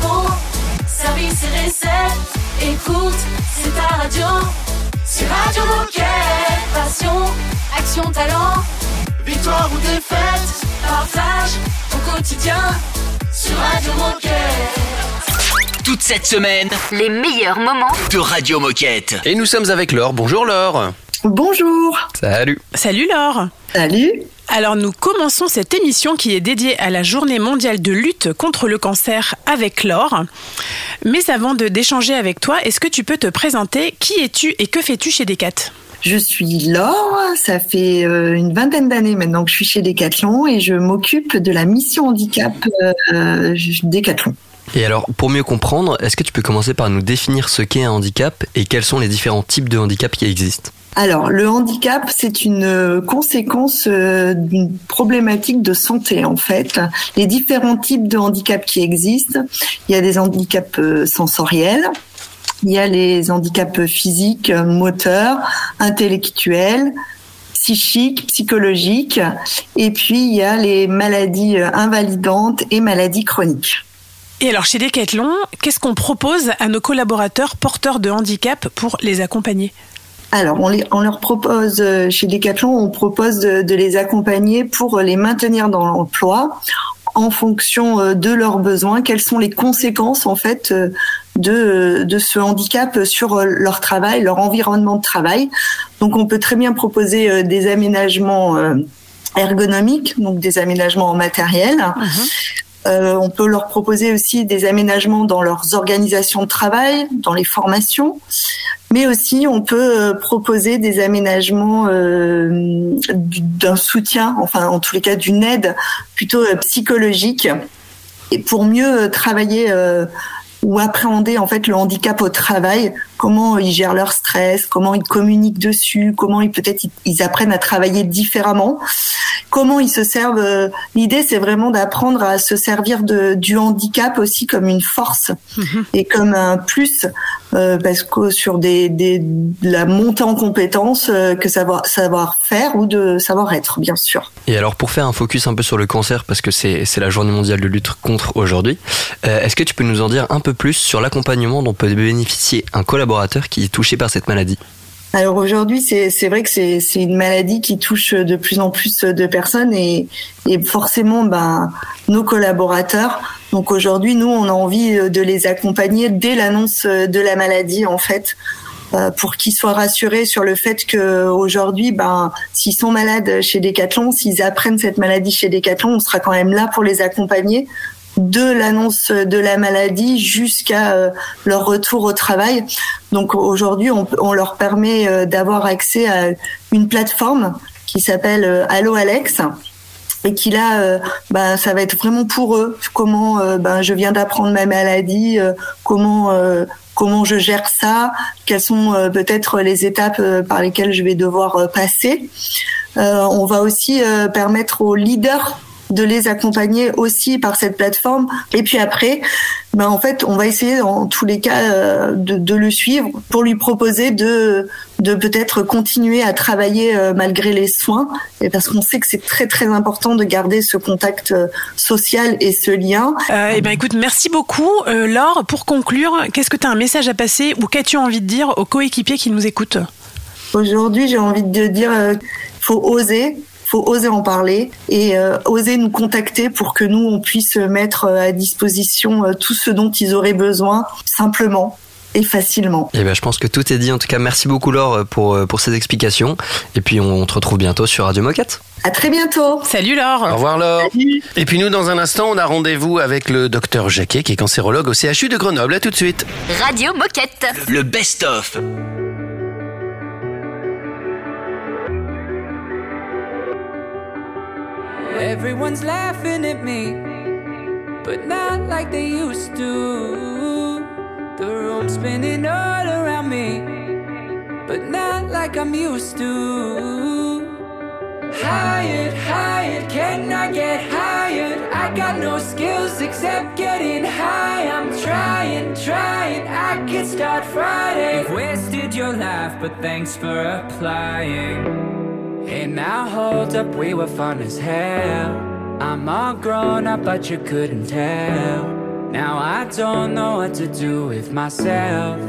repos, service et recette. Écoute, c'est ta radio. C'est Radio Moquette. Passion, action, talent. Victoire ou défaite, partage ton quotidien sur Radio Moquette. Toute cette semaine, Les meilleurs moments de Radio Moquette. Et nous sommes avec Laure. Bonjour Laure. Bonjour. Salut. Salut Laure Salut. Alors nous commençons cette émission qui est dédiée à la journée mondiale de lutte contre le cancer avec Laure. Mais avant de d'échanger avec toi, est-ce que tu peux te présenter? Qui es-tu et que fais-tu chez Decat Je suis Laure. Ça fait euh, une vingtaine d'années maintenant que je suis chez Decathlon et je m'occupe de la mission handicap euh, Decathlon. Et alors, pour mieux comprendre, est-ce que tu peux commencer par nous définir ce qu'est un handicap et quels sont les différents types de handicap qui existent? Alors, le handicap, c'est une euh, conséquence euh, d'une problématique de santé, en fait. Les différents types de handicap qui existent, il y a des handicaps euh, sensoriels, il y a les handicaps physiques, moteurs, intellectuels, psychiques, psychologiques, et puis il y a les maladies invalidantes et maladies chroniques. Et alors chez Decathlon, qu'est-ce qu'on propose à nos collaborateurs porteurs de handicap pour les accompagner? Alors, on, leur propose, euh, chez Decathlon, on propose de, les accompagner pour les maintenir dans l'emploi en fonction euh, de leurs besoins. Quelles sont les conséquences, en fait, euh, de, ce handicap sur euh, leur travail, leur environnement de travail. Donc, on peut très bien proposer euh, des aménagements euh, ergonomiques, donc des aménagements en matériel. Euh, on peut leur proposer aussi des aménagements dans leurs organisations de travail, dans les formations, mais aussi on peut euh, proposer des aménagements euh, du- d'un soutien, enfin en tous les cas d'une aide plutôt psychologique, et pour mieux travailler ou appréhender en fait le handicap au travail, comment ils gèrent leur stress, comment ils communiquent dessus, comment ils peut-être ils- apprennent à travailler différemment, comment ils se servent. euh, L'idée c'est vraiment d'apprendre à se servir de, du handicap aussi comme une force et comme un plus euh, parce que sur des, des de la montée en compétences euh, que savoir savoir faire ou de savoir être bien sûr. Et alors, pour faire un focus un peu sur le cancer, parce que c'est c'est la journée mondiale de lutte contre aujourd'hui, euh, est-ce que tu peux nous en dire un peu plus sur l'accompagnement dont peut bénéficier un collaborateur qui est touché par cette maladie Alors aujourd'hui, c'est vrai que c'est une maladie qui touche de plus en plus de personnes et, et forcément, ben, nos collaborateurs. Donc aujourd'hui, nous, on a envie de les accompagner dès l'annonce de la maladie, en fait, euh, pour qu'ils soient rassurés sur le fait que aujourd'hui, ben, s'ils sont malades chez Decathlon, s'ils apprennent cette maladie chez Decathlon, on sera quand même là pour les accompagner de l'annonce de la maladie jusqu'à euh, leur retour au travail. Donc aujourd'hui, on, leur permet euh, d'avoir accès à une plateforme qui s'appelle euh, Allo Alex et qui là, euh, bah, ça va être vraiment pour eux. Comment euh, ben, je viens d'apprendre ma maladie, comment comment je gère ça, quelles sont peut-être les étapes par lesquelles je vais devoir passer. On va aussi permettre aux leaders de les accompagner aussi par cette plateforme. Et puis après, ben en fait, on va essayer en tous les cas euh, de, de le suivre pour lui proposer de, de peut-être continuer à travailler euh, malgré les soins, et parce qu'on sait que c'est très très important de garder ce contact euh, social et ce lien. Euh, Eh ben écoute, merci beaucoup Euh, Laure. Pour conclure, qu'est-ce que tu as un message à passer ou qu'as-tu envie de dire aux coéquipiers qui nous écoutent? Aujourd'hui, j'ai envie de dire, euh, faut oser, faut oser en parler et euh, oser nous contacter pour que nous on puisse mettre euh, à disposition euh, tout ce dont ils auraient besoin simplement et facilement. Et ben, je pense que tout est dit. En tout cas, merci beaucoup Laure pour, pour ces explications. Et puis, on te retrouve bientôt sur Radio Moquette. À très bientôt. Salut Au Laure. revoir Laure. Salut. Et puis nous, dans un instant, on a rendez-vous avec le docteur Jacquet, qui est cancérologue au CHU de Grenoble. À tout de suite. Radio Moquette. Le best-of. Everyone's laughing at me, but not like they used to. The room's spinning all around me, but not like I'm used to. Hired, hired, can I get hired? I got no skills except getting high. I'm trying, trying, I could start Friday. You've wasted your life, but thanks for applying. Hey, now hold up, we were fun as hell. I'm all grown up, but you couldn't tell. Now I don't know what to do with myself.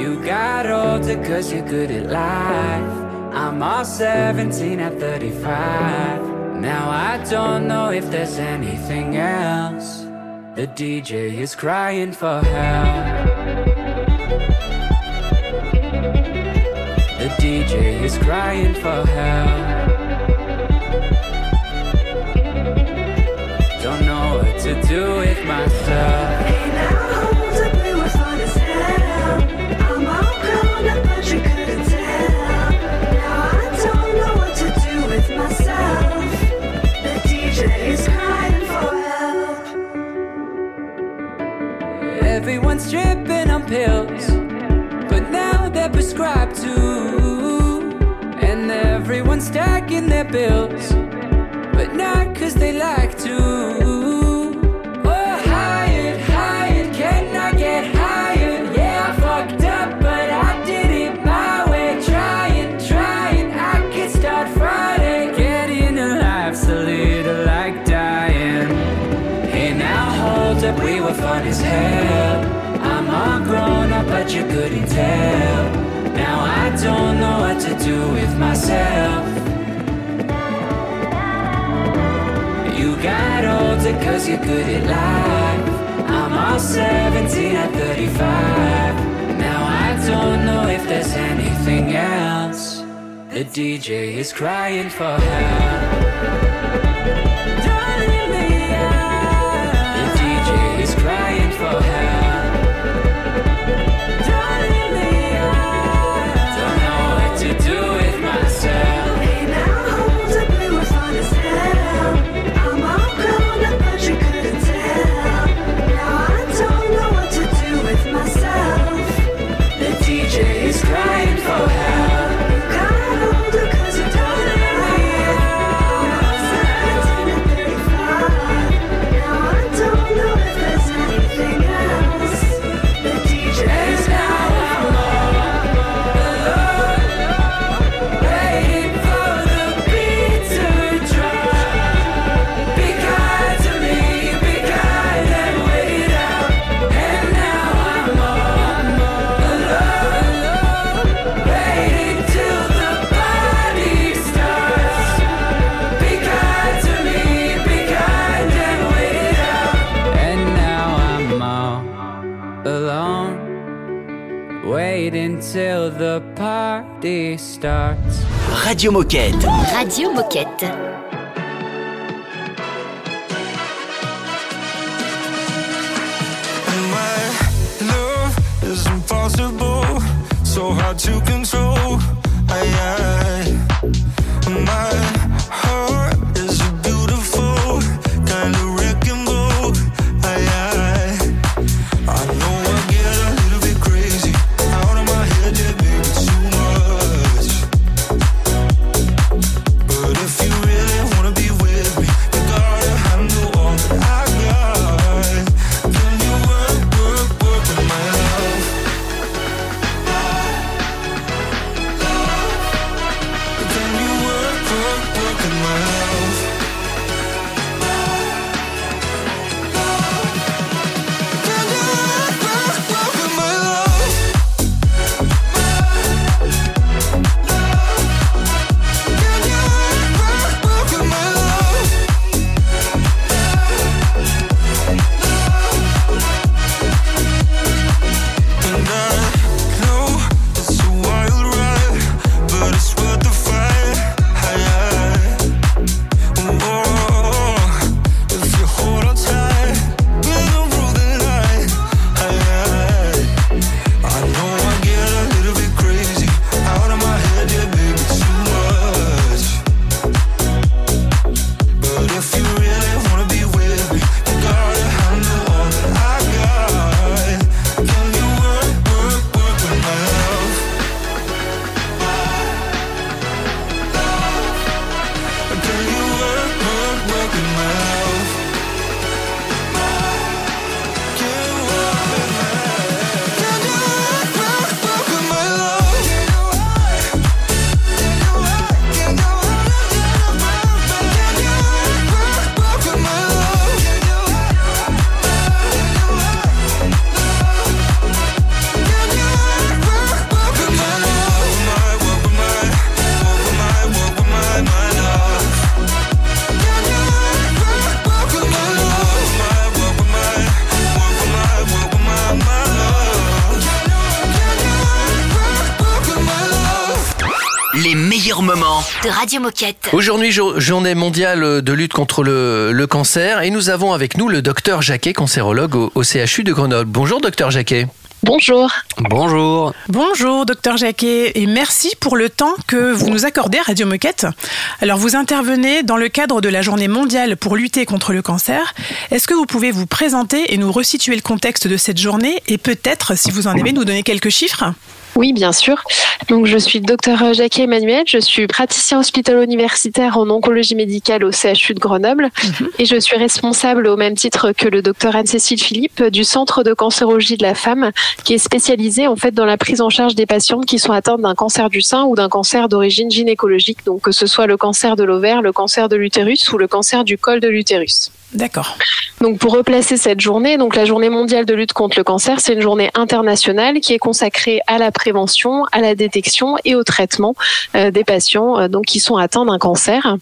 You got older cause you're good at life. I'm all 17 at 35. Now I don't know if there's anything else. The DJ is crying for help. The DJ is crying for help. Don't know what to do with myself. Do with myself. You got older cause you're good at life. I'm all 17 at 35. Now I don't know if there's anything else. The DJ is crying for help. The DJ is crying for help. Starts. Radio Moquette. Radio Moquette. My love is impossible, so hard to control. Radio Moquette. Aujourd'hui, jo- journée mondiale de lutte contre le, le cancer, et nous avons avec nous le docteur Jacquet, cancérologue au, au CHU de Grenoble. Bonjour, docteur Jacquet. Bonjour. Bonjour. Bonjour, docteur Jacquet, et merci pour le temps que vous nous accordez à Radio Moquette. Alors, vous intervenez dans le cadre de la journée mondiale pour lutter contre le cancer. Est-ce que vous pouvez vous présenter et nous resituer le contexte de cette journée? Et peut-être, si vous en aimez, nous donner quelques chiffres? Oui, bien sûr. Donc, je suis docteur Jacquet Emmanuel. Je suis praticien hospitalo-universitaire en oncologie médicale au CHU de Grenoble. Et je suis responsable, au même titre que le docteur Anne-Cécile Philippe, du Centre de cancérologie de la femme, qui est spécialisé, en fait, dans la prise en charge des patientes qui sont atteintes d'un cancer du sein ou d'un cancer d'origine gynécologique. Donc, que ce soit le cancer de l'ovaire, le cancer de l'utérus ou le cancer du col de l'utérus. D'accord. Donc pour replacer cette journée, donc la journée mondiale de lutte contre le cancer, c'est une journée internationale qui est consacrée à la à la détection et au traitement euh, des patients euh, donc qui sont atteints d'un cancer.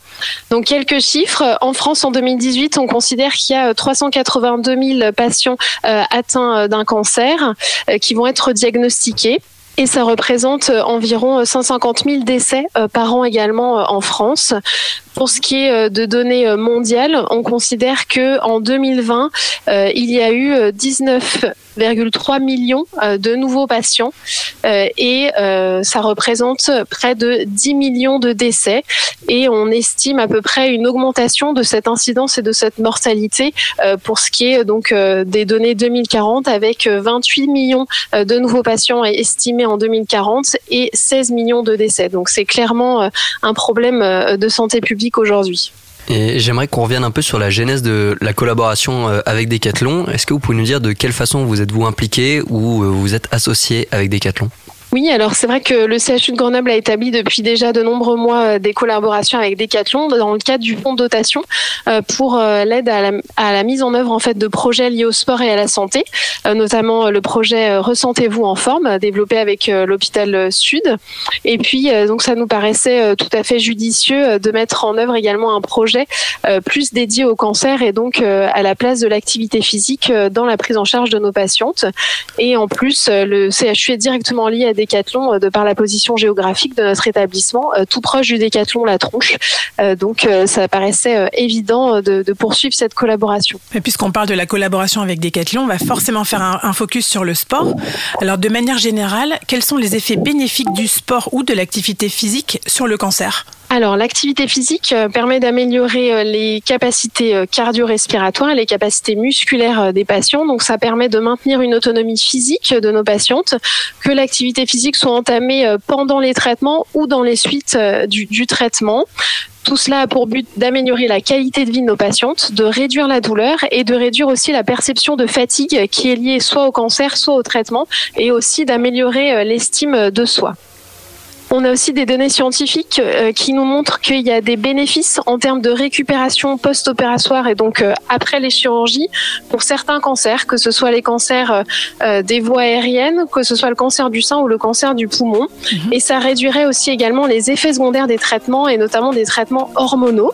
Donc quelques chiffres en France en 2018, on considère qu'il y a euh, 382 000 patients euh, atteints euh, d'un cancer euh, qui vont être diagnostiqués. Et ça représente euh, environ 150 000 décès euh, par an également euh, en France. Pour ce qui est euh, de données euh, mondiales, on considère que en 2020, euh, il y a eu euh, 19,3 millions de nouveaux patients et ça représente près de 10 millions de décès et on estime à peu près une augmentation de cette incidence et de cette mortalité pour ce qui est donc des données 2040 avec euh, 28 millions de nouveaux patients estimés en 2040 et 16 millions de décès. Donc c'est clairement un problème de santé publique Et j'aimerais qu'on revienne un peu sur la genèse de la collaboration euh, avec Decathlon. Est-ce que vous pouvez nous dire de quelle façon vous êtes-vous impliqué ou euh, vous êtes associé avec Decathlon? Oui, alors c'est vrai que le CHU de Grenoble a établi depuis déjà de nombreux mois euh, des collaborations avec Decathlon dans le cadre du fonds de dotation euh, pour euh, l'aide à la, mise en œuvre en fait de projets liés au sport et à la santé, notamment le projet Ressentez-vous en forme développé avec l'hôpital Sud. Et puis donc ça nous paraissait tout à fait judicieux de mettre en œuvre également un projet plus dédié au cancer et donc à la place de l'activité physique dans la prise en charge de nos patientes. Et en plus, le CHU est directement lié à euh, de par la position géographique de notre établissement, euh, tout proche du Decathlon La Tronche. Euh, Donc ça paraissait évident de, poursuivre cette collaboration. Et puisqu'on parle de la collaboration avec Decathlon, on va forcément faire un focus sur le sport. Alors, de manière générale, quels sont les effets bénéfiques du sport ou de l'activité physique sur le cancer? Alors, l'activité physique euh, permet d'améliorer euh, les capacités euh, cardio-respiratoires, les capacités musculaires des patients. Donc, ça permet de maintenir une autonomie physique de nos patientes, que l'activité physique soit entamée pendant les traitements ou dans les suites du, du traitement. Tout cela a pour but d'améliorer la qualité de vie de nos patientes, de réduire la douleur et de réduire aussi la perception de fatigue qui est liée soit au cancer, soit au traitement, et aussi d'améliorer l'estime de soi. On a aussi des données scientifiques euh, qui nous montrent qu'il y a des bénéfices en termes de récupération post-opératoire et donc euh, après les chirurgies pour certains cancers, que ce soit les cancers euh, des voies aériennes, que ce soit le cancer du sein ou le cancer du poumon. Et ça réduirait aussi également les effets secondaires des traitements et notamment des traitements hormonaux.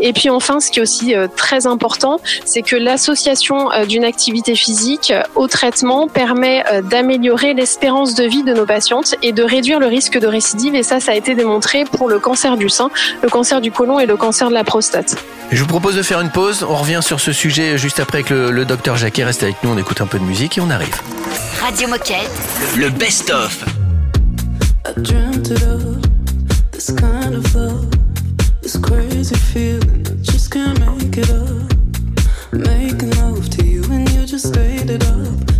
Et puis enfin, ce qui est aussi euh, très important, c'est que l'association euh, d'une activité physique euh, au traitement permet d'améliorer l'espérance de vie de nos patientes et de réduire le risque de récidive. Et ça, ça a été démontré pour le cancer du sein, le cancer du côlon et le cancer de la prostate. Je vous propose de faire une pause. On revient sur ce sujet juste après avec le, le docteur Jacquet. Restez avec nous, on écoute un peu de musique et on arrive. Radio Moquette. Le best-of. I dreamt it up, this kind of love, just can't make it up. Making love to you and you just ate it up.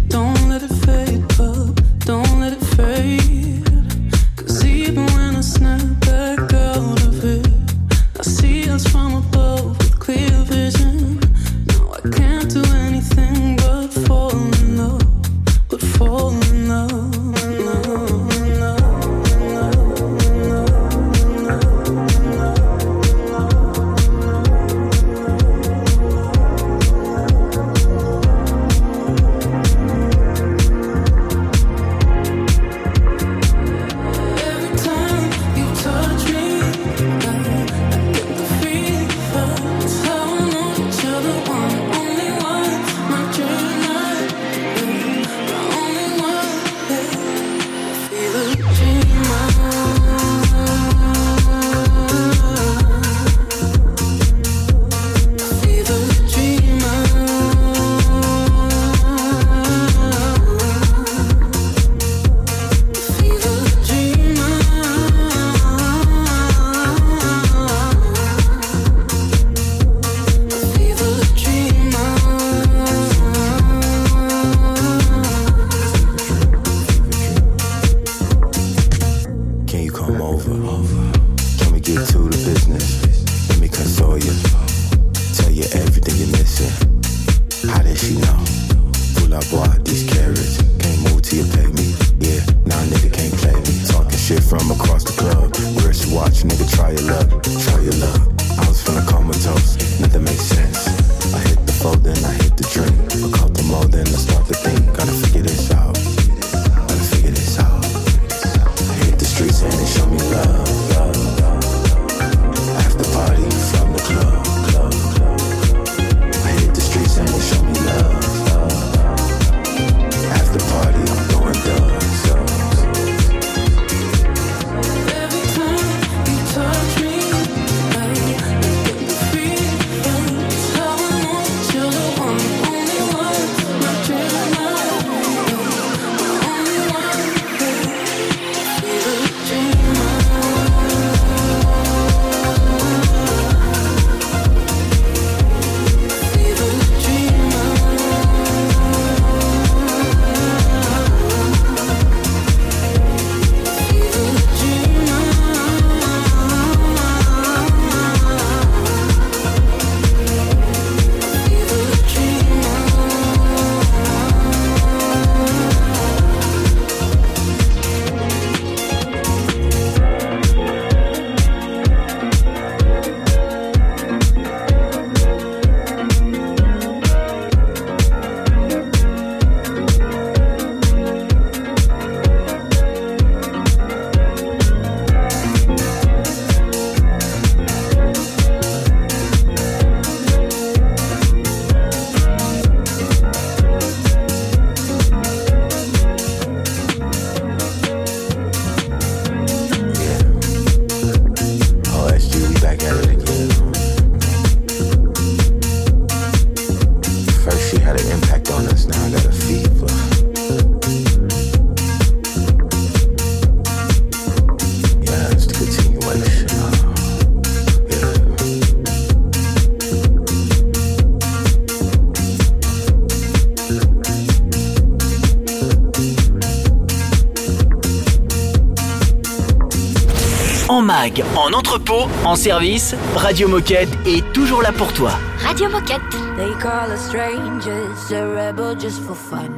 En entrepôt, en service, Radio Moquette est toujours là pour toi. Radio Moquette. They call strangers, a rebel just for fun.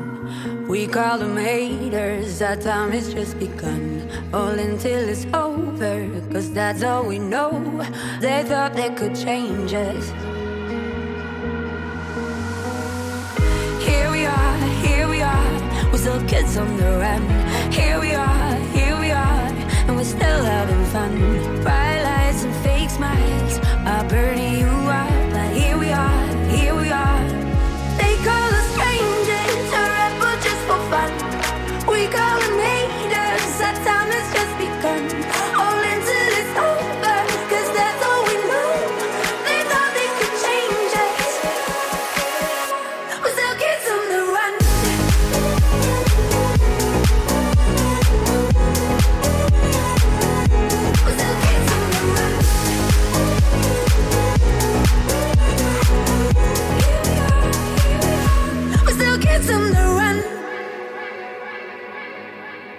We call them haters, our time has just begun. All until it's over, cause that's all we know. They thought they could change us. Here we are, here we are, we're still kids on the run? Here we are, here still having fun. Bright lights and fake smiles are burning.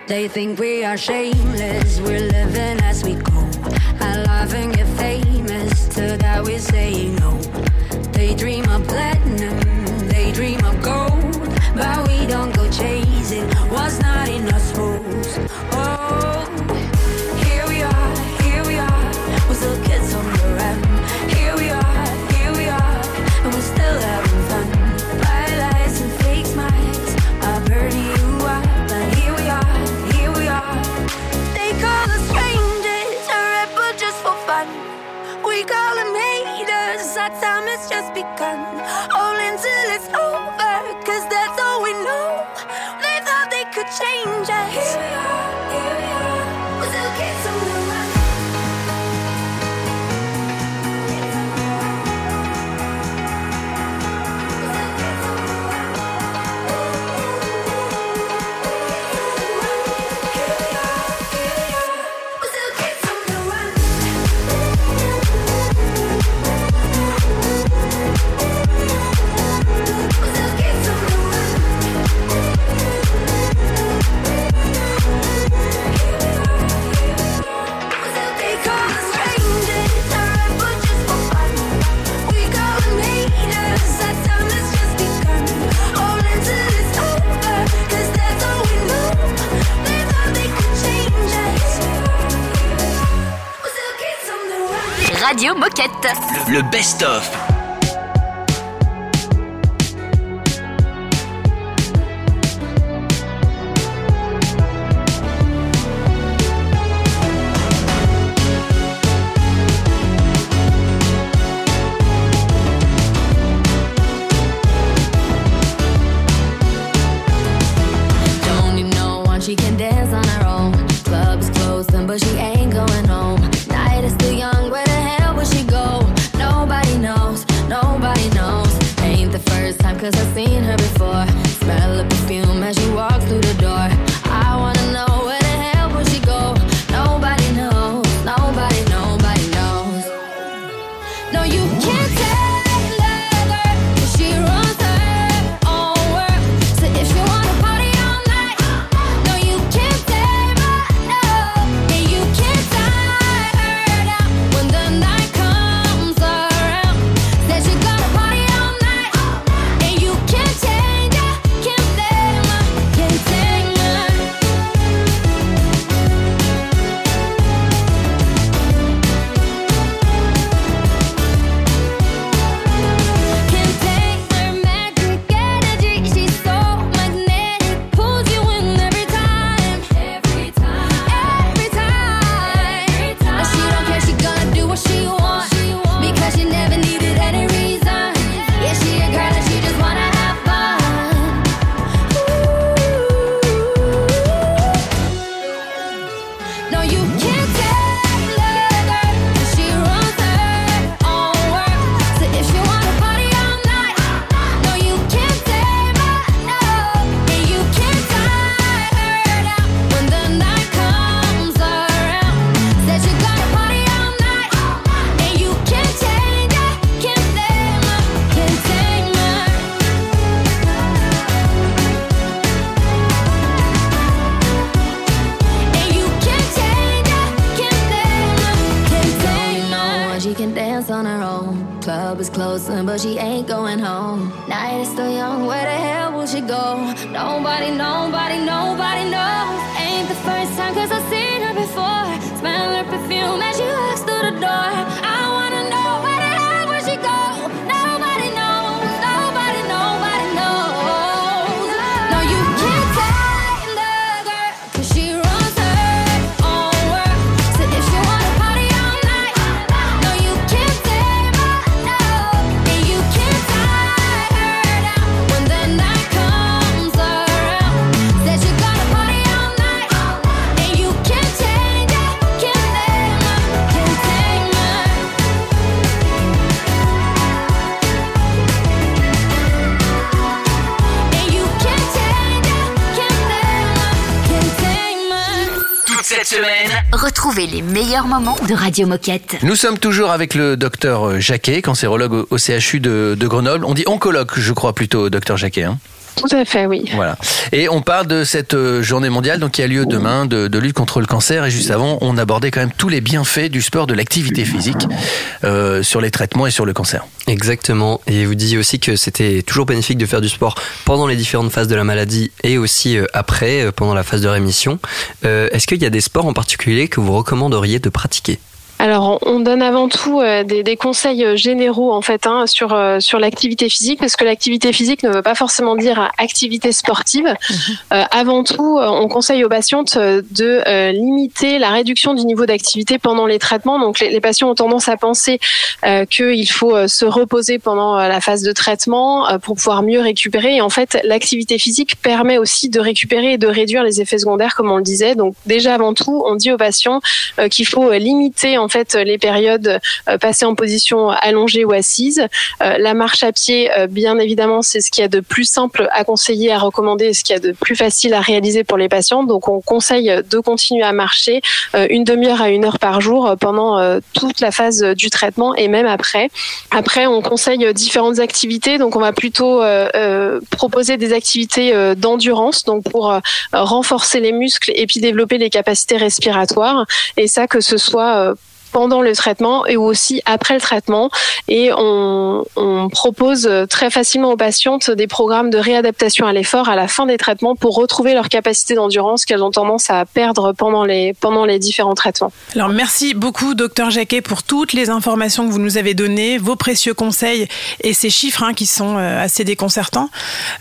They think we are shameless, we're living as we go. I love and get famous, to that we're saying begun. Le best-of. Cette semaine, Retrouvez les meilleurs moments de Radio Moquette. Nous sommes toujours avec le docteur Jacquet, cancérologue au- CHU de, de Grenoble. On dit oncologue, je crois plutôt, docteur Jacquet. hein. Tout à fait, oui. Voilà. Et on parle de cette euh, journée mondiale donc qui a lieu demain de, de lutte contre le cancer. Et juste avant, on abordait quand même tous les bienfaits du sport, de l'activité physique euh, sur les traitements et sur le cancer. Exactement. Et vous disiez aussi que c'était toujours bénéfique de faire du sport pendant les différentes phases de la maladie et aussi euh, après, pendant la phase de rémission. Euh, Est-ce qu'il y a des sports en particulier que vous recommanderiez de pratiquer? Alors, on donne avant tout euh, des, des conseils euh, généraux en fait hein, sur euh, sur l'activité physique, parce que l'activité physique ne veut pas forcément dire activité sportive. Euh, avant tout, on conseille aux patientes de euh, limiter la réduction du niveau d'activité pendant les traitements. Donc, les, les patients ont tendance à penser euh, qu'il faut se reposer pendant la phase de traitement euh, pour pouvoir mieux récupérer. Et en fait, l'activité physique permet aussi de récupérer et de réduire les effets secondaires, comme on le disait. Donc, déjà avant tout, on dit aux patients euh, qu'il faut limiter en fait les périodes euh, passées en position allongée ou assise. Euh, la marche à pied, euh, bien évidemment, c'est ce qu'il y a de plus simple à conseiller, à recommander, ce qu'il y a de plus facile à réaliser pour les patients. Donc, on conseille de continuer à marcher euh, une demi-heure à une heure par jour euh, pendant euh, toute la phase euh, du traitement et même après. Après, on conseille euh, différentes activités. Donc, on va plutôt euh, euh, proposer des activités euh, d'endurance, donc pour euh, renforcer les muscles et puis développer les capacités respiratoires. Et ça, que ce soit euh, pendant le traitement et aussi après le traitement. Et on, propose très facilement aux patientes des programmes de réadaptation à l'effort à la fin des traitements pour retrouver leur capacité d'endurance qu'elles ont tendance à perdre pendant les, pendant les différents traitements. Alors merci beaucoup, docteur Jacquet, pour toutes les informations que vous nous avez données, vos précieux conseils et ces chiffres hein, qui sont euh, assez déconcertants.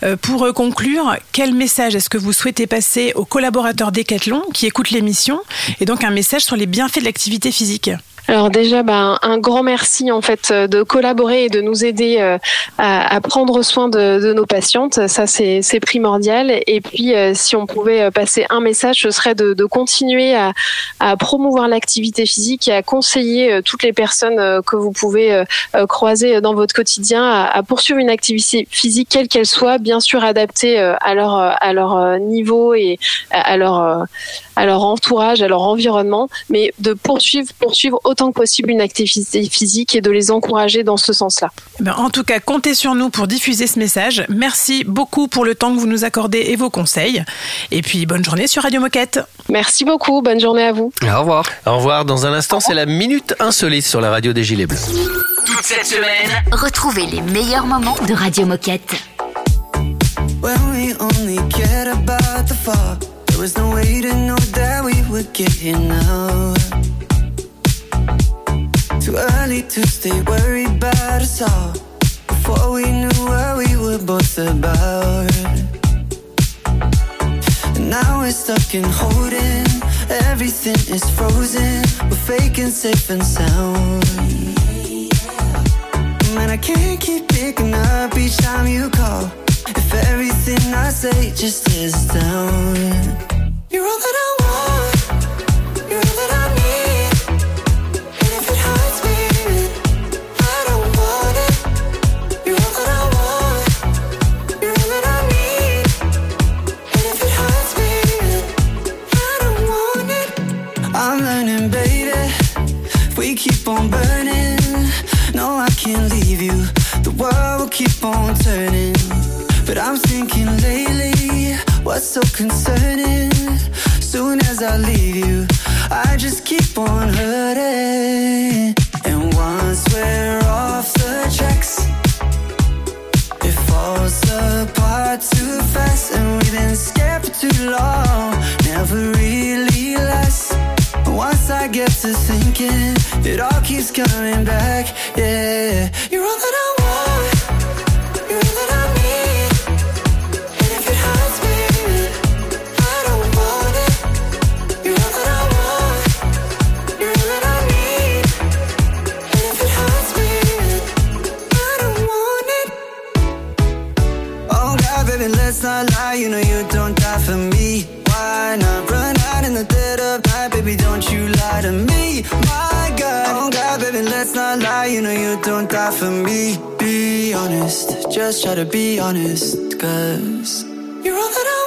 Euh, pour euh, conclure, quel message est-ce que vous souhaitez passer aux collaborateurs Decathlon qui écoutent l'émission et donc un message sur les bienfaits de l'activité physique? Alors déjà, bah, un grand merci en fait euh, de collaborer et de nous aider euh, à, prendre soin de, nos patientes. Ça, c'est primordial. Et puis, euh, si on pouvait passer un message, ce serait de, de continuer à, à promouvoir l'activité physique et à conseiller toutes les personnes que vous pouvez croiser dans votre quotidien à, à poursuivre une activité physique quelle qu'elle soit, bien sûr adaptée à leur à leur niveau et à leur à leur entourage, à leur environnement, mais de poursuivre poursuivre autant que possible une activité physique et de les encourager dans ce sens-là. Eh en tout cas, comptez sur nous pour diffuser ce message. Merci beaucoup pour le temps que vous nous accordez et vos conseils. Et puis, bonne journée sur Radio Moquette. Merci beaucoup. Bonne journée à vous. Au revoir. Au revoir. Dans un instant, c'est la Minute Insolite sur la radio des Gilets Bleus. Toute cette semaine, retrouvez les meilleurs moments de Radio Moquette. When we only cared about the fall, there was no way to know that we would get here now. Too early to stay worried about us all. Before we knew what we were both about. And now we're stuck in holding. Everything is frozen. We're faking safe and sound. Man, I can't keep picking up each time you call. If everything I say just is down. You're all that I want. I'm learning, baby. We keep on burning, no, I can't leave you. The world will keep on turning. But I'm thinking lately, what's so concerning? Soon as I leave you, I just keep on hurting. And once we're off the tracks, it falls apart too fast. And we've been scared for too long, never really I get to thinking, it all keeps coming back. Yeah, you're all that I want, you're all that I need. And if it hurts me, I don't want it. You're all that I want, you're all that I need. And if it hurts me, I don't want it. Oh God, baby, let's not lie. You know you don't die for me. You don't die for me. Be honest, just try to be honest, cause you're all that I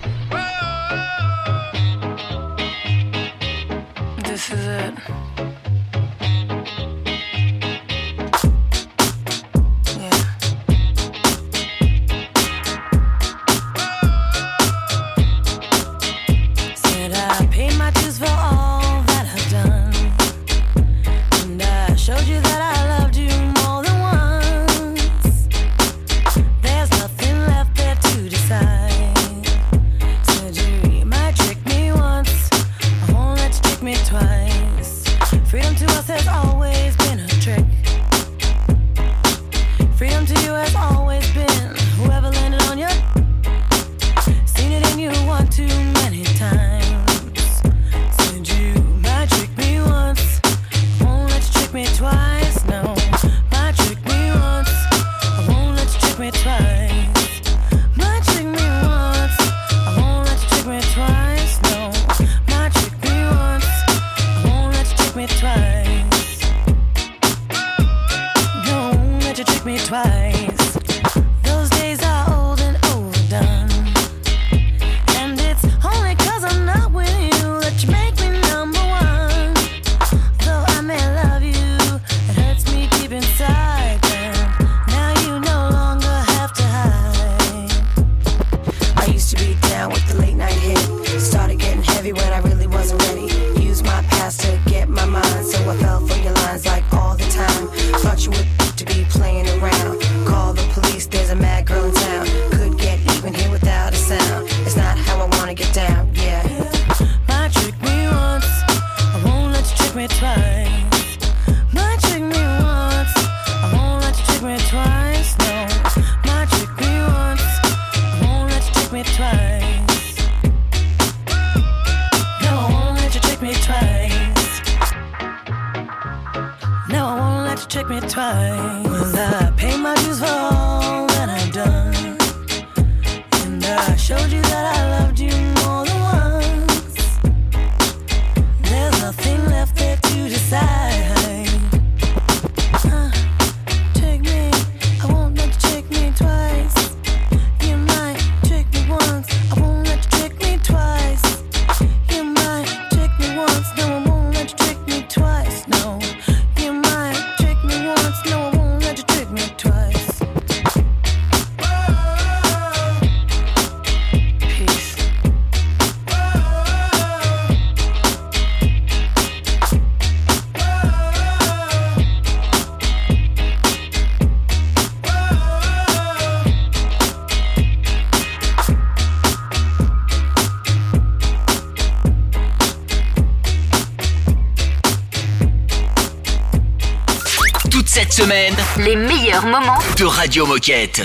Radio Moquette.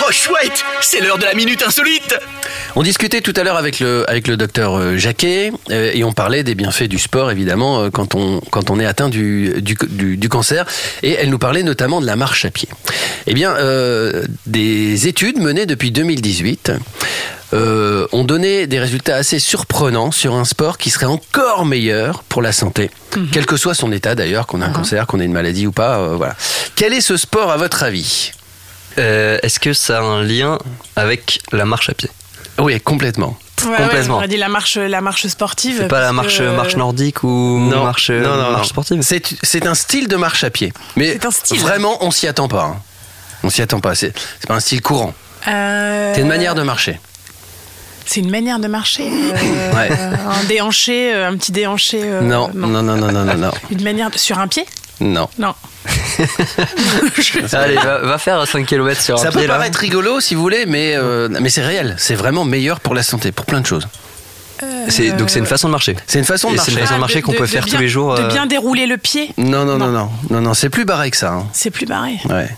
Oh chouette, c'est l'heure de la minute insolite. On discutait tout à l'heure avec le, avec le docteur euh, Jacquet euh, et on parlait des bienfaits du sport évidemment euh, quand on, quand on est atteint du, du, cancer et elle nous parlait notamment de la marche à pied. Eh bien, des études menées depuis 2018 euh, ont donné des résultats assez surprenants sur un sport qui serait encore meilleur pour la santé, quel que soit son état d'ailleurs, qu'on a un cancer, qu'on ait une maladie ou pas. euh, voilà. Quel est ce sport à votre avis? Euh, Est-ce que ça a un lien avec la marche à pied? Oui, complètement. Ouais, ouais, Complètement. j'aurais dit la marche, la marche sportive. C'est pas la marche, que- marche nordique ou marche, marche sportive? C'est, un style de marche à pied. Mais vraiment, on s'y attend pas. hein. On s'y attend pas. C'est, c'est pas un style courant. Euh, C'est une manière de marcher. C'est une manière de marcher. euh, Ouais. Un déhanché, euh, un petit déhanché. euh, non, non, non, non, non, non, non. Une manière de- sur un pied? Non. Non. Allez, va, va faire 5 km sur Ça un peut pied là. paraître rigolo si vous voulez, mais, euh, mais c'est réel. C'est vraiment meilleur pour la santé, pour plein de choses. C'est- donc c'est une façon de marcher. C'est une façon de Et c'est marcher. une façon de marcher qu'on peut faire bien, tous les jours. De bien dérouler le pied, Non, non, non, non, non, non, c'est plus barré que ça. hein. c'est plus barré? Ouais.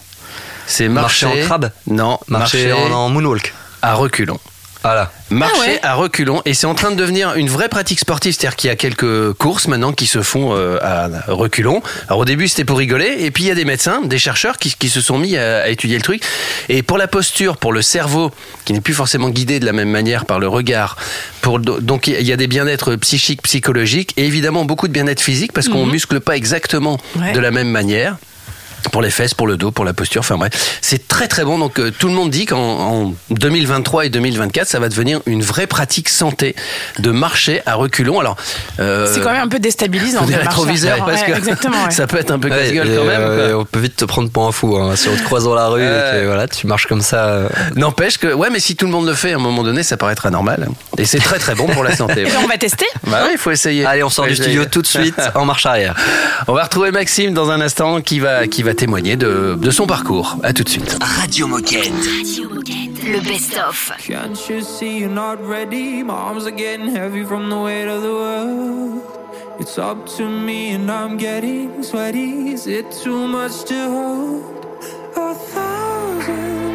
C'est Marcher marcher, en crabe? Non, Marcher en, en moonwalk. à reculons. Voilà. Marcher Ah ouais. à reculons et c'est en train de devenir une vraie pratique sportive, c'est-à-dire qu'il y a quelques courses maintenant qui se font euh, à reculons. Alors au début c'était pour rigoler et puis il y a des médecins, des chercheurs qui, qui se sont mis à, à étudier le truc et pour la posture, pour le cerveau qui n'est plus forcément guidé de la même manière par le regard, pour donc il y a des bien-être psychiques, psychologiques et évidemment beaucoup de bien-être physique parce qu'on Mhm. muscle pas exactement Ouais. de la même manière. Pour les fesses, pour le dos, pour la posture. Enfin bref, c'est très très bon. Donc euh, tout le monde dit qu'en en 2023 et 2024, ça va devenir une vraie pratique santé de marcher à reculons. Alors euh, C'est quand même un peu déstabilisant. de reculons. parce Ouais, que ouais. ça peut être un peu Ouais, casse-gueule et, quand même. euh, on peut vite te prendre pour un fou hein, si on te croise dans la rue et Ouais. que voilà, tu marches comme ça. N'empêche que, ouais, mais si tout le monde le fait, à un moment donné, ça paraîtra normal. Et c'est très très bon pour la santé. Et on va tester. Bah oui, il faut essayer. Allez, on sort du essayer. studio tout de suite en marche arrière. On va retrouver Maxime dans un instant qui va, qui va témoigner de, de son parcours. À tout de suite. Radio Moquette. Le best-of. Can't you see you're not ready? My arms are getting heavy from the weight of the world. It's up to me and I'm getting sweaty. Is it too much to hold? A thousand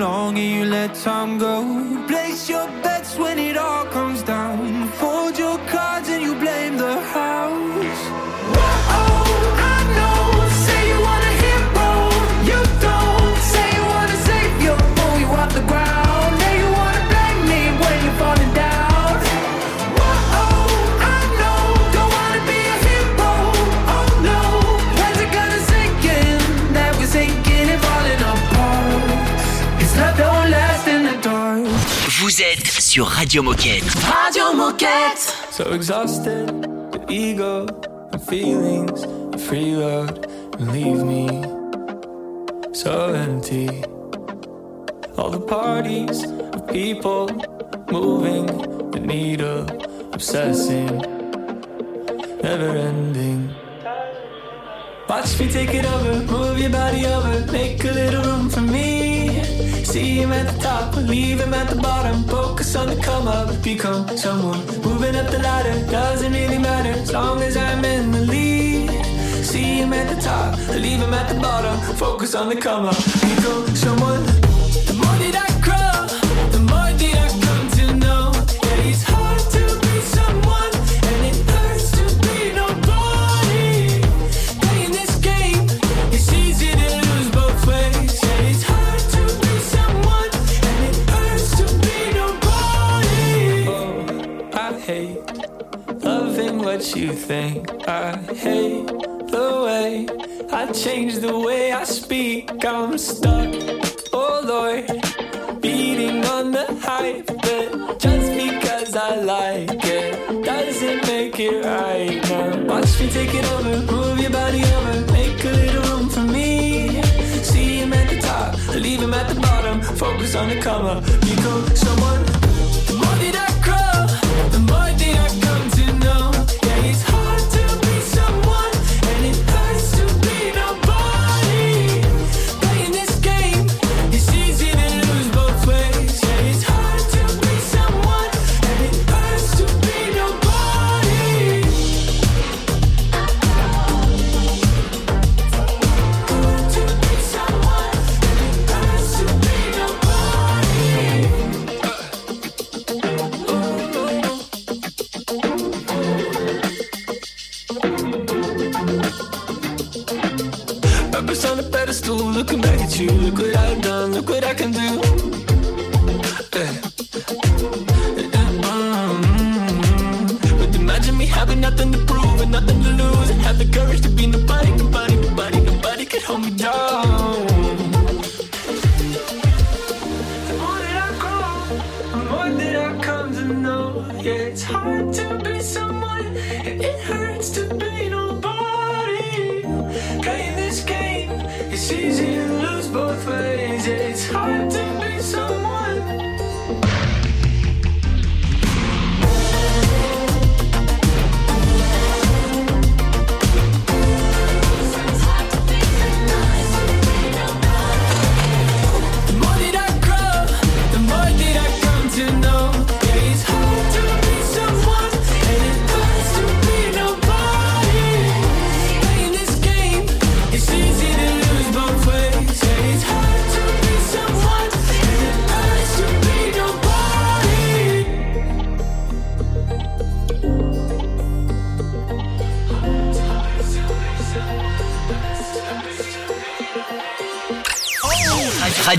waited too long and you let time go. Place your bets when it all comes down. Sur Radio Moquette. Radio Moquette. So exhausted, the ego, the feelings, the free load, leave me so empty. All the parties of people moving the needle, obsessing, never ending. Watch me take it over, move your body over, make a little room for me. See him at the top, leave him at the bottom. Focus on the come up, become someone. Moving up the ladder, doesn't really matter as long as I'm in the lead. See him at the top, leave him at the bottom. Focus on the come up, become someone. The more that I grow, the more that I come to know that it's hard to what you think. I hate the way I change the way I speak. I'm stuck, oh Lord, beating on the hype. But just because I like it doesn't make it right now. Watch me take it over, move your body over, make a little room for me. See him at the top, leave him at the bottom. Focus on the come become someone.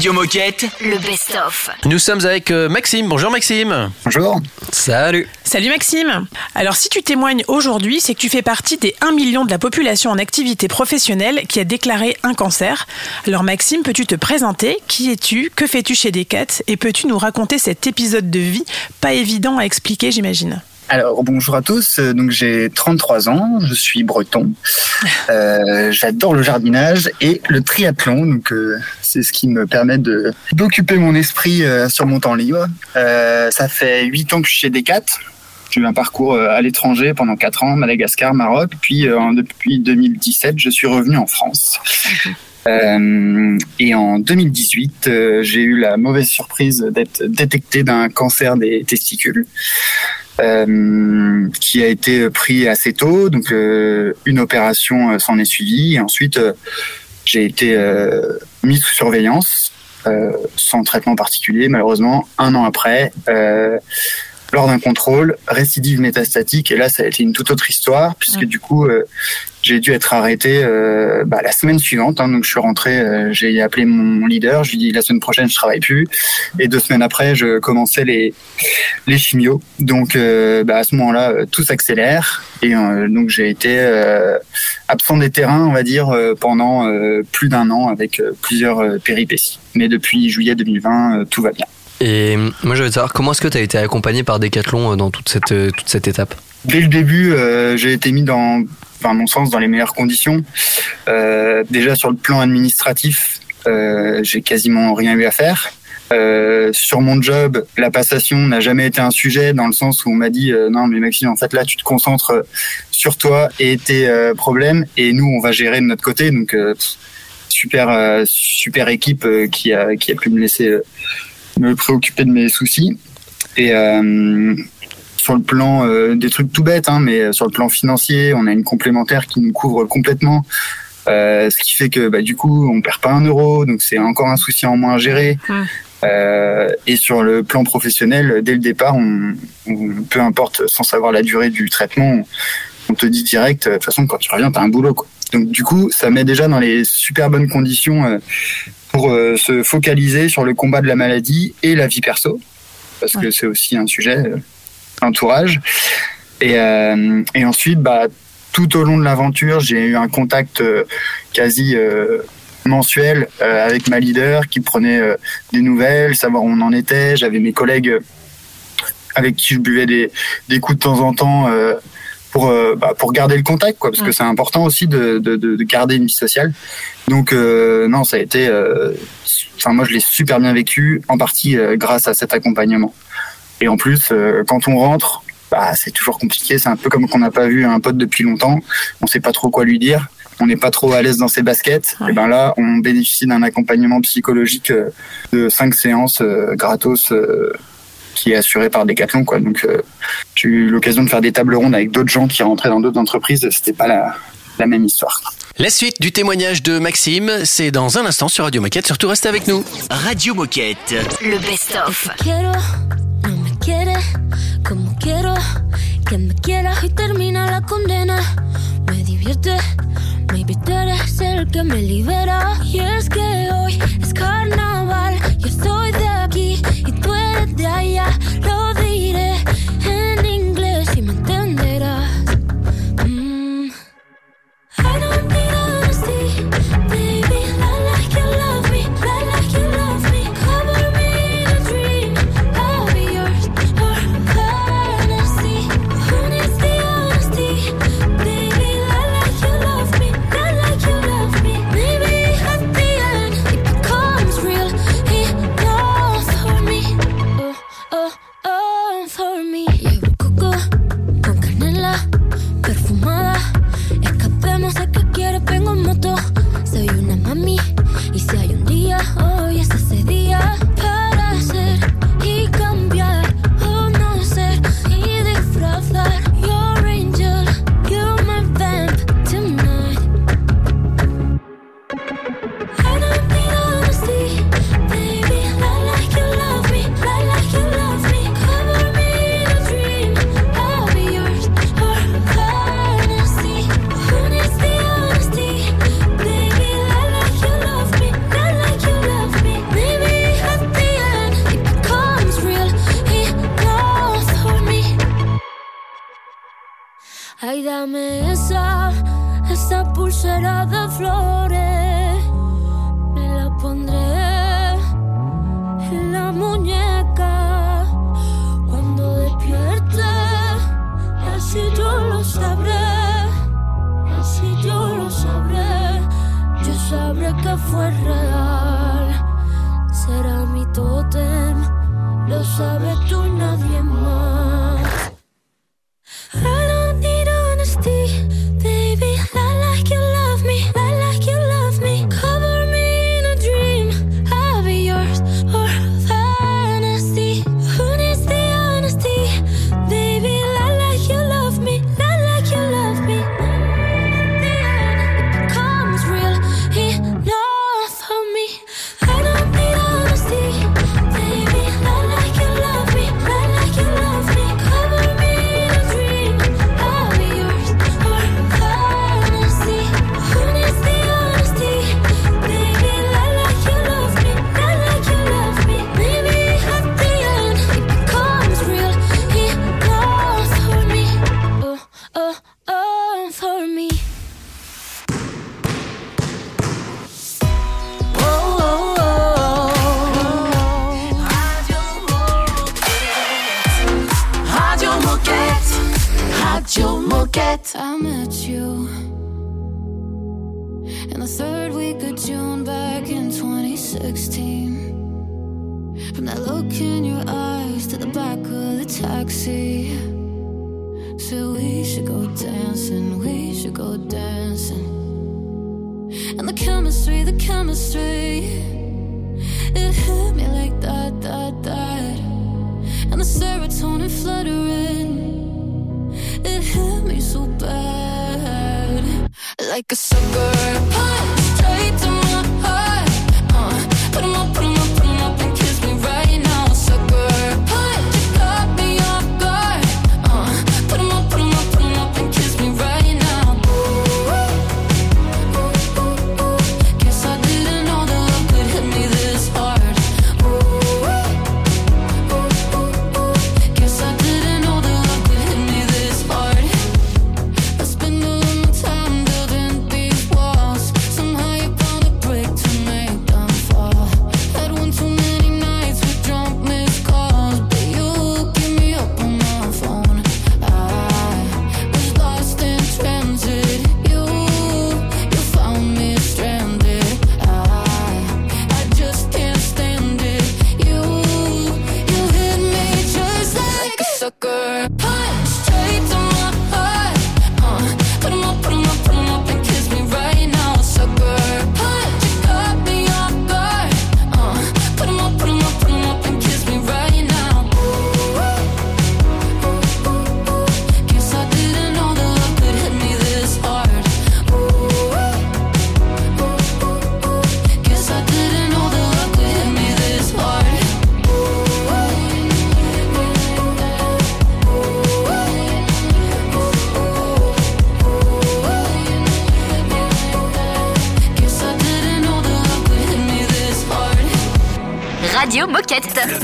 Radio Moquette. Le best-of. Nous sommes avec euh, Maxime. Bonjour Maxime. Bonjour. Salut. Salut Maxime. Alors si tu témoignes aujourd'hui, c'est que tu fais partie des 1 million de la population en activité professionnelle qui a déclaré un cancer. Alors Maxime, peux-tu te présenter? Qui es-tu? Que fais-tu chez Decat? Et peux-tu nous raconter cet épisode de vie Pas évident à expliquer, j'imagine? Alors bonjour à tous, Euh, donc j'ai 33 ans, je suis breton, Euh, j'adore le jardinage et le triathlon, donc euh, c'est ce qui me permet de d'occuper mon esprit euh, sur mon temps libre. Euh, ça fait 8 ans que je suis chez Decat, j'ai eu un parcours euh, à l'étranger pendant 4 ans, Madagascar, Maroc, puis euh, depuis 2017 je suis revenu en France. Euh, et en 2018, euh, j'ai eu la mauvaise surprise d'être détecté d'un cancer des testicules euh, qui a été pris assez tôt. Donc, euh, une opération euh, s'en est suivie. Et ensuite, j'ai été mis sous surveillance, sans traitement particulier, malheureusement, un an après. Lors d'un contrôle, récidive métastatique, et là ça a été une toute autre histoire, puisque du coup euh, j'ai dû être arrêté euh, bah, la semaine suivante. hein. donc je suis rentré, euh, j'ai appelé mon leader, je lui ai dit la semaine prochaine je travaille plus, et deux semaines après je commençais les les chimios. Donc euh, bah, à ce moment-là euh, tout s'accélère, et euh, donc j'ai été euh, absent des terrains, on va dire, euh, pendant euh, plus d'un an avec plusieurs péripéties. Mais depuis juillet 2020 euh, tout va bien. Et moi, je veux savoir comment est-ce que tu as été accompagné par Decathlon euh, dans toute cette, euh, toute cette étape? Dès le début, euh, j'ai été mis dans, à mon sens, dans les meilleures conditions. Déjà sur le plan administratif, j'ai quasiment rien eu à faire. Sur mon job, la passation n'a jamais été un sujet dans le sens où on m'a dit non mais Maxime en fait là tu te concentres sur toi et tes problèmes et nous on va gérer de notre côté donc super super équipe qui a qui a pu me laisser me préoccuper de mes soucis et euh, sur le plan euh, des trucs tout bêtes, hein, mais euh, sur le plan financier, on a une complémentaire qui nous couvre complètement. Euh, ce qui fait que bah, du coup, on perd pas un euro, donc c'est encore un souci en moins à gérer. Euh, et sur le plan professionnel, dès le départ, on, on- peu importe, sans savoir la durée du traitement, on, te dit direct, de toute façon, quand tu reviens, t'as un boulot. Quoi. Donc du coup, ça met déjà dans les super bonnes conditions pour euh, se focaliser sur le combat de la maladie et la vie perso, parce que c'est aussi un sujet, euh, entourage. Et, euh, et ensuite, bah, tout au long de l'aventure, j'ai eu un contact euh, quasi mensuel avec ma leader qui prenait des nouvelles, savoir où on en était. J'avais mes collègues avec qui je buvais des, des coups de temps en temps pour, euh, bah, pour garder le contact, quoi, parce que c'est important aussi de, de, de, de garder une vie sociale. Donc euh, non, ça a été, euh, enfin moi je l'ai super bien vécu, en partie euh, grâce à cet accompagnement. Et en plus, euh, quand on rentre, bah, c'est toujours compliqué. C'est un peu comme qu'on n'a pas vu un pote depuis longtemps. On sait pas trop quoi lui dire. On n'est pas trop à l'aise dans ses baskets. Et ben là, on bénéficie d'un accompagnement psychologique de cinq séances euh, gratos euh, qui est assuré par Decathlon. Quoi. Donc, euh, j'ai eu l'occasion de faire des tables rondes avec d'autres gens qui rentraient dans d'autres entreprises. C'était pas la, la même histoire. La suite du témoignage de Maxime, c'est dans un instant sur Radio Moquette. Surtout restez avec nous. Radio Moquette. Le best-of. Como quiero que me quiera y termina la condena. Me divierte, Maybe tú eres el que me libera. Y es que hoy es carnaval. Yo soy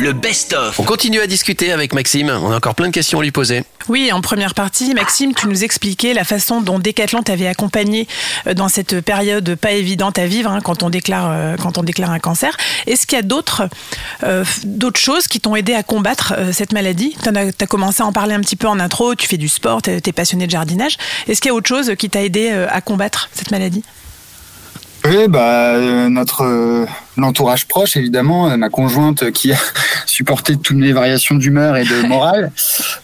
Le best-of. On continue à discuter avec Maxime. On a encore plein de questions à lui poser. Oui, en première partie, Maxime, tu nous expliquais la façon dont Decathlon t'avait accompagné euh, dans cette période pas évidente à vivre hein, quand, on déclare, euh, quand on déclare un cancer. Est-ce qu'il y a d'autres euh, d'autres choses qui t'ont aidé à combattre euh, cette maladie? Tu as, commencé à en parler un petit peu en intro, tu fais du sport, tu es passionné de jardinage. Est-ce qu'il y a autre chose qui t'a aidé à combattre cette maladie? Oui, bah, euh, notre euh, l'entourage proche, évidemment, euh, ma conjointe qui a supporté toutes mes variations d'humeur et de morale,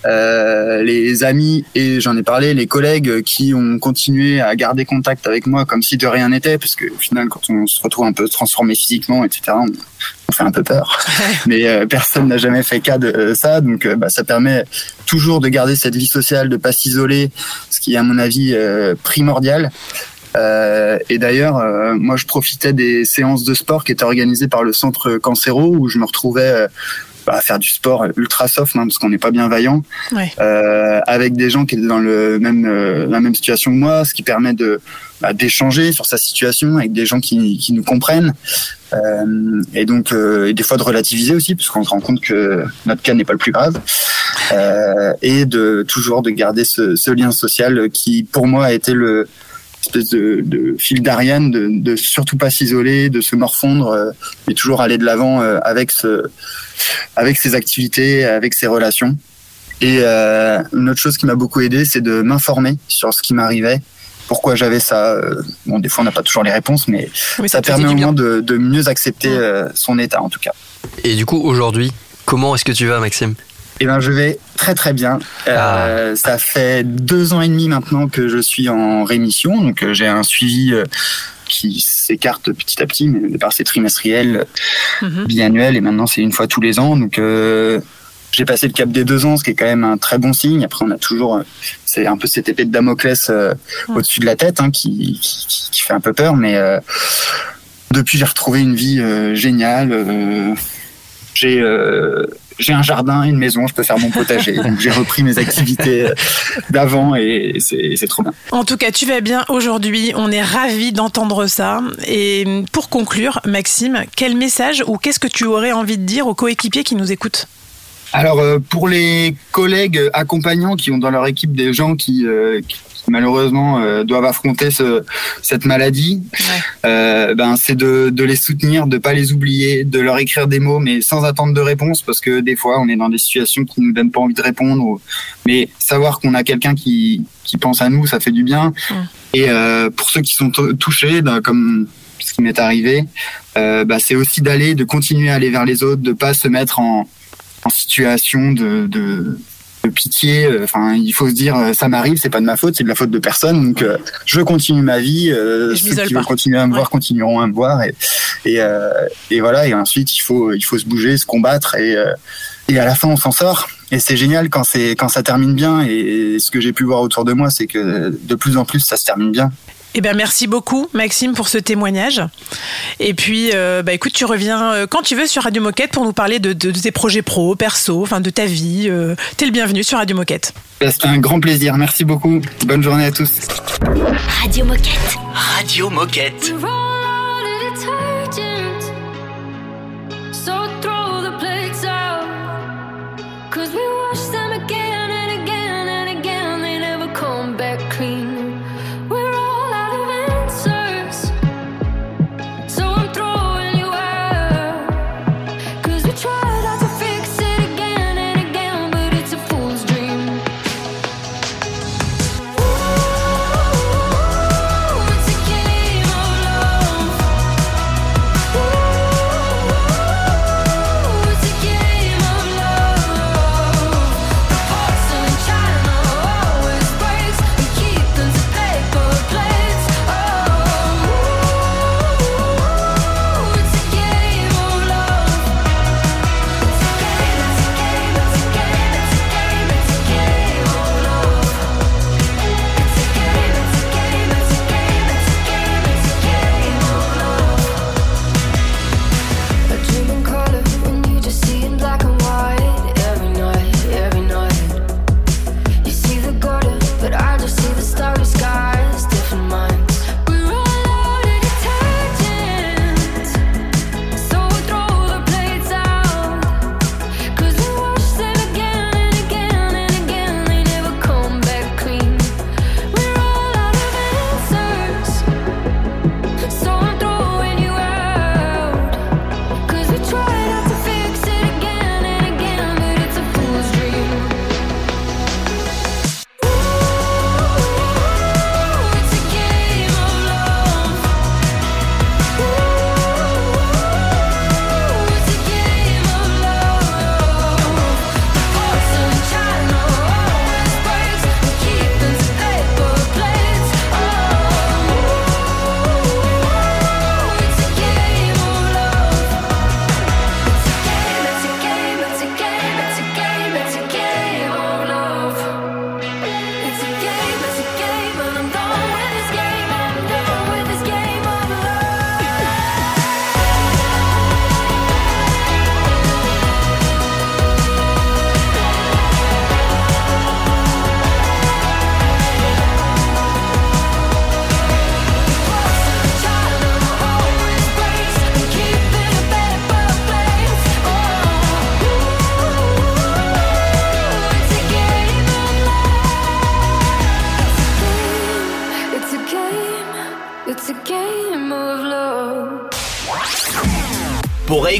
euh, les amis et j'en ai parlé, les collègues qui ont continué à garder contact avec moi comme si de rien n'était, parce que au final, quand on se retrouve un peu transformé physiquement, etc., on, on fait un peu peur. Mais personne n'a jamais fait cas de ça, donc bah, ça permet toujours de garder cette vie sociale, de pas s'isoler, ce qui est à mon avis primordial. Euh, et d'ailleurs, euh, moi, je profitais des séances de sport qui étaient organisées par le centre Cancéro, où je me retrouvais euh, bah, à faire du sport ultra soft, hein, parce qu'on n'est pas bien vaillant, Ouais. euh, avec des gens qui étaient dans le même la même situation que moi, ce qui permet de bah, d'échanger sur sa situation avec des gens qui, qui nous comprennent, euh, et donc euh, et des fois de relativiser aussi, parce qu'on se rend compte que notre cas n'est pas le plus grave, euh, et de toujours de garder ce, ce lien social qui, pour moi, a été le espèce de, de fil d'Ariane, de, de surtout pas s'isoler, de se morfondre, euh, mais toujours aller de l'avant euh, avec ce, avec ses activités, avec ses relations. Et euh, une autre chose qui m'a beaucoup aidé, c'est de m'informer sur ce qui m'arrivait, pourquoi j'avais ça. Euh, Bon, des fois, on n'a pas toujours les réponses, mais Oui, ça permet au bien. moins de, de mieux accepter euh, son état, en tout cas. Et du coup, aujourd'hui, comment est-ce que tu vas, Maxime? Eh ben, je vais très très bien. Euh, Ça fait deux ans et demi maintenant que je suis en rémission, donc euh, j'ai un suivi euh, qui s'écarte petit à petit, mais au départ c'est trimestriel, Mhm. biannuel, et maintenant c'est une fois tous les ans. Donc euh, j'ai passé le cap des deux ans, ce qui est quand même un très bon signe. Après, on a toujours, c'est un peu cette épée de Damoclès euh, au-dessus de la tête hein, qui, qui, qui fait un peu peur, mais euh, depuis j'ai retrouvé une vie euh, géniale. euh, j'ai euh, j'ai un jardin, une maison, je peux faire mon potager. Donc j'ai repris mes activités euh, d'avant et c'est c'est trop bien. En tout cas, tu vas bien aujourd'hui. On est ravis d'entendre ça. Et pour conclure, Maxime, quel message ou qu'est-ce que tu aurais envie de dire aux coéquipiers qui nous écoutent? Alors euh, pour les collègues accompagnants qui ont dans leur équipe des gens qui, euh, qui malheureusement euh, doivent affronter ce, cette maladie, euh, ben c'est de, de les soutenir, de pas les oublier, de leur écrire des mots, mais sans attendre de réponse, parce que des fois on est dans des situations qui nous donnent pas envie de répondre. ou- Mais savoir qu'on a quelqu'un qui, qui pense à nous, ça fait du bien. Et euh, pour ceux qui sont tou- touchés, ben, comme ce qui m'est arrivé, euh, bah, c'est aussi d'aller, de continuer à aller vers les autres, de pas se mettre en, en situation de, de, de pitié. Enfin, il faut se dire, euh, ça m'arrive, c'est pas de ma faute, c'est de la faute de personne. Donc, euh, je continue ma vie. Euh, ceux qui veulent continuer à me voir continueront à me voir. Et, et, euh, et voilà. Et ensuite, il faut, il faut se bouger, se combattre. Et, euh, et à la fin, on s'en sort. Et c'est génial quand c'est quand ça termine bien. Et ce que j'ai pu voir autour de moi, c'est que de plus en plus, ça se termine bien. Eh ben merci beaucoup Maxime pour ce témoignage. Et puis euh, bah écoute, tu reviens euh, quand tu veux sur Radio Moquette pour nous parler de, de- de tes projets pro, perso, enfin de ta vie. Euh, T'es le bienvenu sur Radio Moquette. Bah, C'était un grand plaisir. Merci beaucoup. Bonne journée à tous. Radio Moquette. Radio Moquette.